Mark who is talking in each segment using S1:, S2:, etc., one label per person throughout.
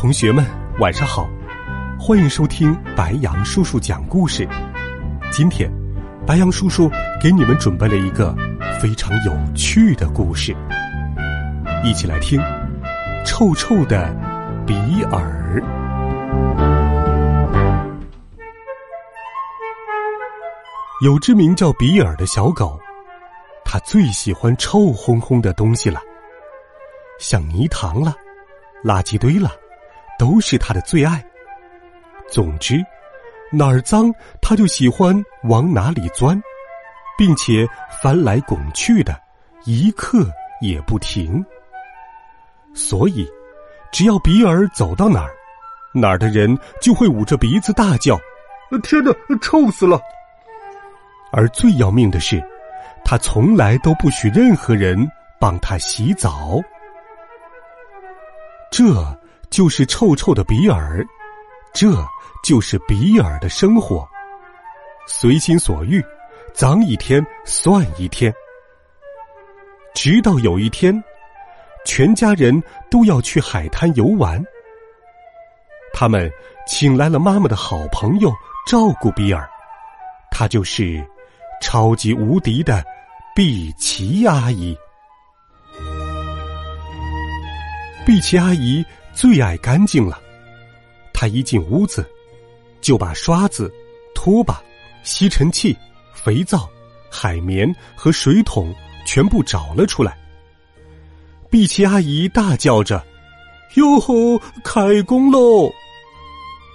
S1: 同学们，晚上好！欢迎收听白杨叔叔讲故事。今天，白杨叔叔给你们准备了一个非常有趣的故事，一起来听《臭臭的比尔》。有只名叫比尔的小狗，它最喜欢臭烘烘的东西了，像泥塘了。垃圾堆了，都是他的最爱。总之，哪儿脏他就喜欢往哪里钻，并且翻来滚去的，一刻也不停。所以，只要比尔走到哪儿，哪儿的人就会捂着鼻子大叫：“天哪，臭死了！”而最要命的是，他从来都不许任何人帮他洗澡。这就是臭臭的比尔，这就是比尔的生活，随心所欲，脏一天算一天。直到有一天，全家人都要去海滩游玩，他们请来了妈妈的好朋友照顾比尔，她就是超级无敌的碧琪阿姨。碧琪阿姨最爱干净了，他一进屋子，就把刷子、拖把、吸尘器、肥皂、海绵和水桶全部找了出来。碧琪阿姨大叫着：“哟吼，开工喽！”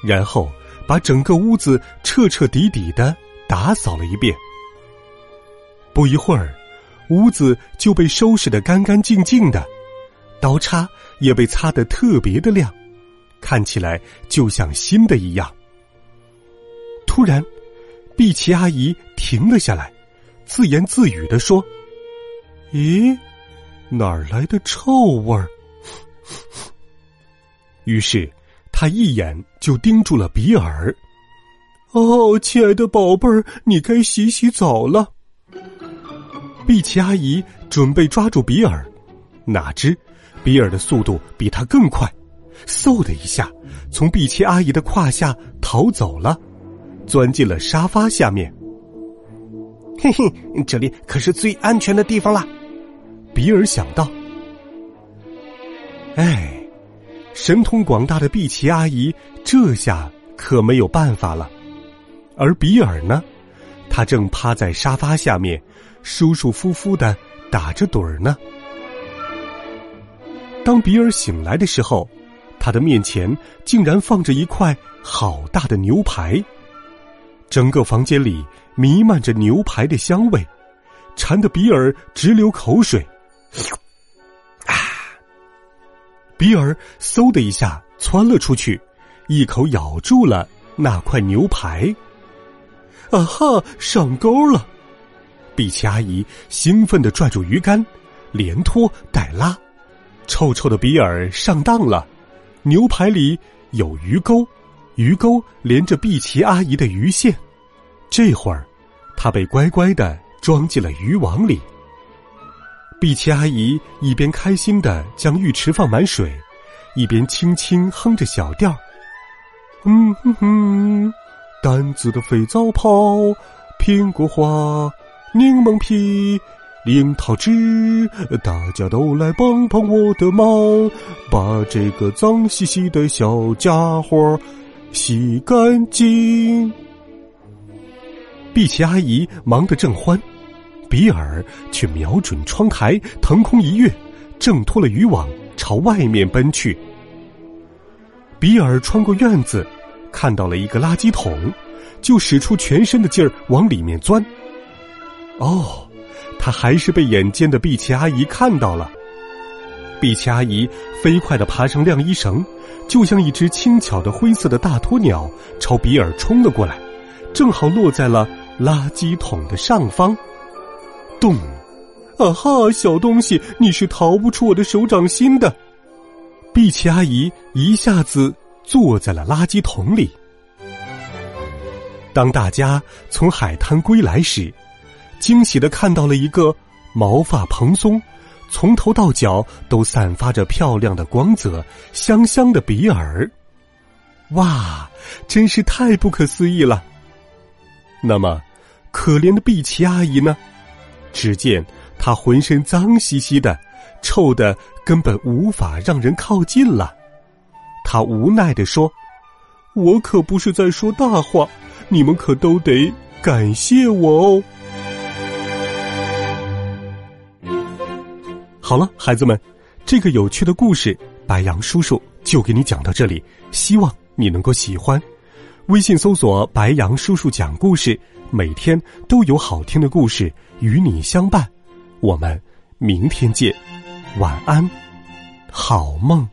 S1: 然后把整个屋子彻彻底底的打扫了一遍。不一会儿，屋子就被收拾的干干净净的。刀叉也被擦得特别的亮，看起来就像新的一样。突然，碧琪阿姨停了下来，自言自语的说：“咦，哪儿来的臭味儿？” 于是，她一眼就盯住了比尔。“哦，亲爱的宝贝儿，你该洗洗澡了。”碧琪阿姨准备抓住比尔，哪知。比尔的速度比他更快，嗖的一下，从碧琪阿姨的胯下逃走了，钻进了沙发下面。嘿嘿，这里可是最安全的地方啦！比尔想到。哎，神通广大的碧琪阿姨这下可没有办法了，而比尔呢，他正趴在沙发下面，舒舒服服的打着盹儿呢。当比尔醒来的时候，他的面前竟然放着一块好大的牛排。整个房间里弥漫着牛排的香味，馋得比尔直流口水。啊！比尔嗖的一下窜了出去，一口咬住了那块牛排。啊哈！上钩了！碧琪阿姨兴奋的拽住鱼竿，连拖带拉。臭臭的比尔上当了，牛排里有鱼钩，鱼钩连着碧琪阿姨的鱼线。这会儿，他被乖乖的装进了渔网里。碧琪阿姨一边开心的将浴池放满水，一边轻轻哼着小调：“嗯哼哼，淡紫的肥皂泡，苹果花，柠檬皮。”樱桃汁，大家都来帮帮我的忙，把这个脏兮兮的小家伙洗干净。碧琪阿姨忙得正欢，比尔却瞄准窗台，腾空一跃，挣脱了渔网，朝外面奔去。比尔穿过院子，看到了一个垃圾桶，就使出全身的劲儿往里面钻。哦。他还是被眼尖的碧琪阿姨看到了。碧琪阿姨飞快地爬上晾衣绳，就像一只轻巧的灰色的大鸵鸟，朝比尔冲了过来，正好落在了垃圾桶的上方。咚！啊哈，小东西，你是逃不出我的手掌心的。碧琪阿姨一下子坐在了垃圾桶里。当大家从海滩归来时，惊喜的看到了一个毛发蓬松。从头到脚都散发着漂亮的光泽，香香的比尔，哇，真是太不可思议了。那么，可怜的碧琪阿姨呢？只见她浑身脏兮兮的，臭的根本无法让人靠近了。她无奈的说：“我可不是在说大话，你们可都得感谢我哦。”好了，孩子们，这个有趣的故事，白杨叔叔就给你讲到这里。希望你能够喜欢。微信搜索“白杨叔叔讲故事”，每天都有好听的故事与你相伴。我们明天见，晚安，好梦。